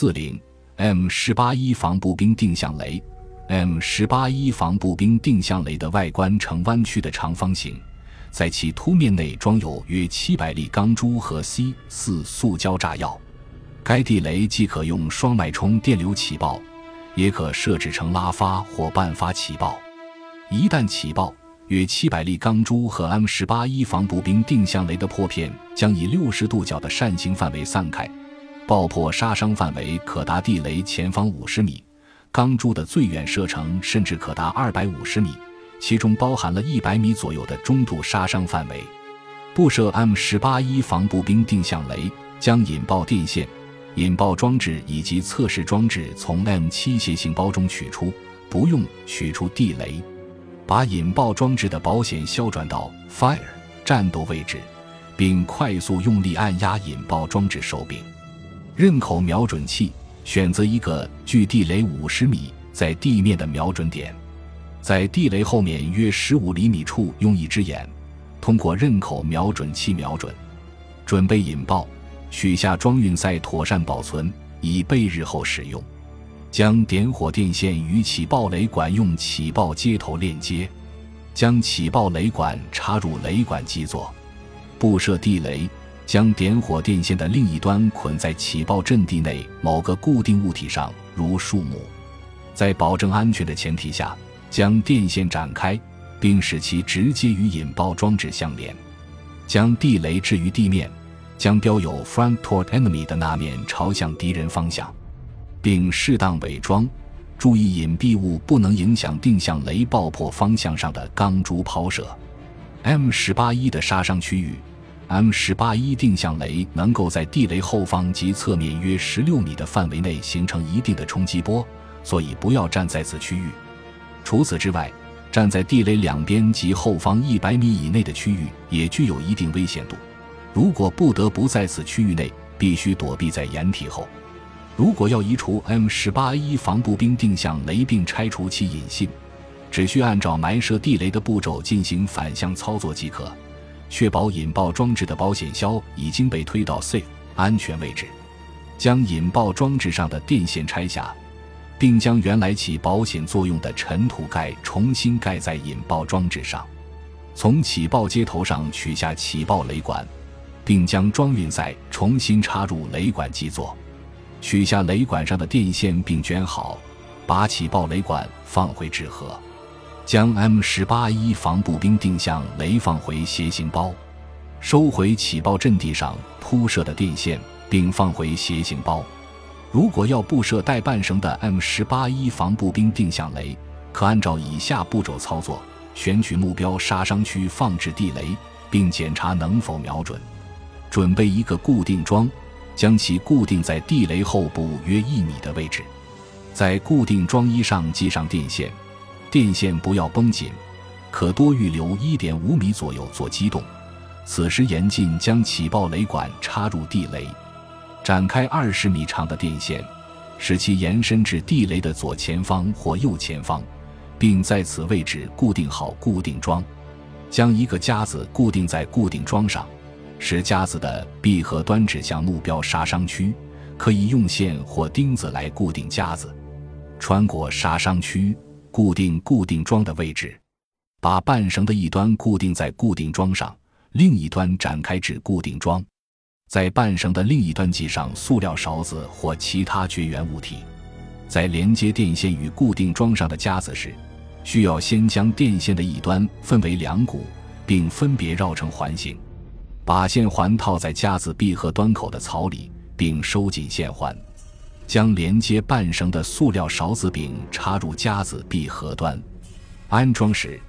四零 M 十八一防步兵定向雷，M 十八一防步兵定向雷的外观呈弯曲的长方形，在其凸面内装有约七百粒钢珠和 C 四塑胶炸药。该地雷既可用双脉冲电流起爆，也可设置成拉发或半发起爆。一旦起爆，约七百粒钢珠和 M 十八一防步兵定向雷的破片将以六十度角的扇形范围散开。爆破杀伤范围可达地雷前方五十米，钢珠的最远射程甚至可达二百五十米，其中包含了一百米左右的中度杀伤范围。布设 M 十八一防步兵定向雷将引爆电线、引爆装置以及测试装置从 M 七楔形包中取出，不用取出地雷。把引爆装置的保险销转到 Fire 战斗位置，并快速用力按压引爆装置手柄。刃口瞄准器选择一个距地雷五十米在地面的瞄准点，在地雷后面约十五厘米处用一只眼通过刃口瞄准器瞄准，准备引爆。取下装运塞妥善保存，以备日后使用。将点火电线与起爆雷管用起爆接头链接，将起爆雷管插入雷管基座，布设地雷。将点火电线的另一端捆在起爆阵地内某个固定物体上，如树木。在保证安全的前提下，将电线展开，并使其直接与引爆装置相连。将地雷置于地面，将标有 “front toward enemy” 的那面朝向敌人方向，并适当伪装，注意隐蔽物不能影响定向雷爆破方向上的钢珠抛射。M 十八一的杀伤区域。M 十八一定向雷能够在地雷后方及侧面约十六米的范围内形成一定的冲击波，所以不要站在此区域。除此之外，站在地雷两边及后方一百米以内的区域也具有一定危险度。如果不得不在此区域内，必须躲避在掩体后。如果要移除 M 十八一防步兵定向雷并拆除其引信，只需按照埋设地雷的步骤进行反向操作即可。确保引爆装置的保险销已经被推到 safe 安全位置，将引爆装置上的电线拆下，并将原来起保险作用的尘土盖重新盖在引爆装置上。从起爆接头上取下起爆雷管，并将装运塞重新插入雷管基座，取下雷管上的电线并卷好，把起爆雷管放回纸盒。将 M 十八一防步兵定向雷放回楔形包，收回起爆阵地上铺设的电线，并放回楔形包。如果要布设带半绳的 M 十八一防步兵定向雷，可按照以下步骤操作：选取目标杀伤区放置地雷，并检查能否瞄准。准备一个固定桩，将其固定在地雷后部约一米的位置，在固定桩衣上系上电线。电线不要绷紧，可多预留一点五米左右做机动。此时严禁将起爆雷管插入地雷。展开二十米长的电线，使其延伸至地雷的左前方或右前方，并在此位置固定好固定桩。将一个夹子固定在固定桩上，使夹子的闭合端指向目标杀伤区。可以用线或钉子来固定夹子，穿过杀伤区。固定固定桩的位置，把半绳的一端固定在固定桩上，另一端展开至固定桩，在半绳的另一端系上塑料勺子或其他绝缘物体。在连接电线与固定桩上的夹子时，需要先将电线的一端分为两股，并分别绕成环形，把线环套在夹子闭合端口的槽里，并收紧线环。将连接半绳的塑料勺子柄插入夹子闭合端，安装时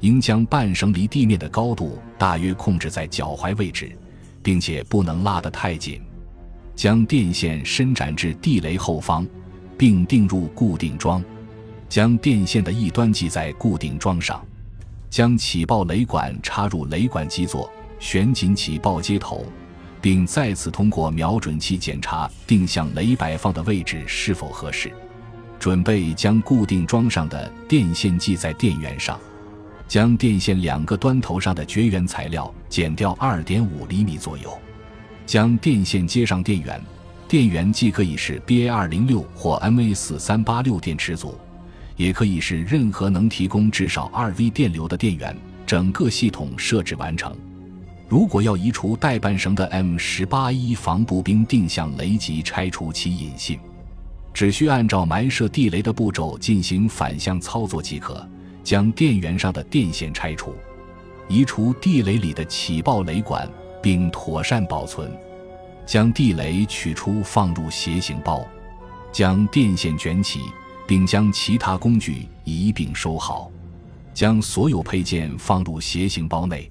应将半绳离地面的高度大约控制在脚踝位置，并且不能拉得太紧。将电线伸展至地雷后方，并钉入固定桩，将电线的一端系在固定桩上，将起爆雷管插入雷管基座，旋紧起爆接头。并再次通过瞄准器检查定向雷摆放的位置是否合适。准备将固定桩上的电线系在电源上，将电线两个端头上的绝缘材料剪掉二点五厘米左右，将电线接上电源，电源既可以是 BA 二零六或 MA 四三八六电池组，也可以是任何能提供至少二 V 电流的电源。整个系统设置完成。如果要移除带半绳的 M 十八一防步兵定向雷及拆除其引信，只需按照埋设地雷的步骤进行反向操作即可，将电源上的电线拆除，移除地雷里的起爆雷管，并妥善保存。将地雷取出，放入斜行包，将电线卷起，并将其他工具一并收好，将所有配件放入斜行包内。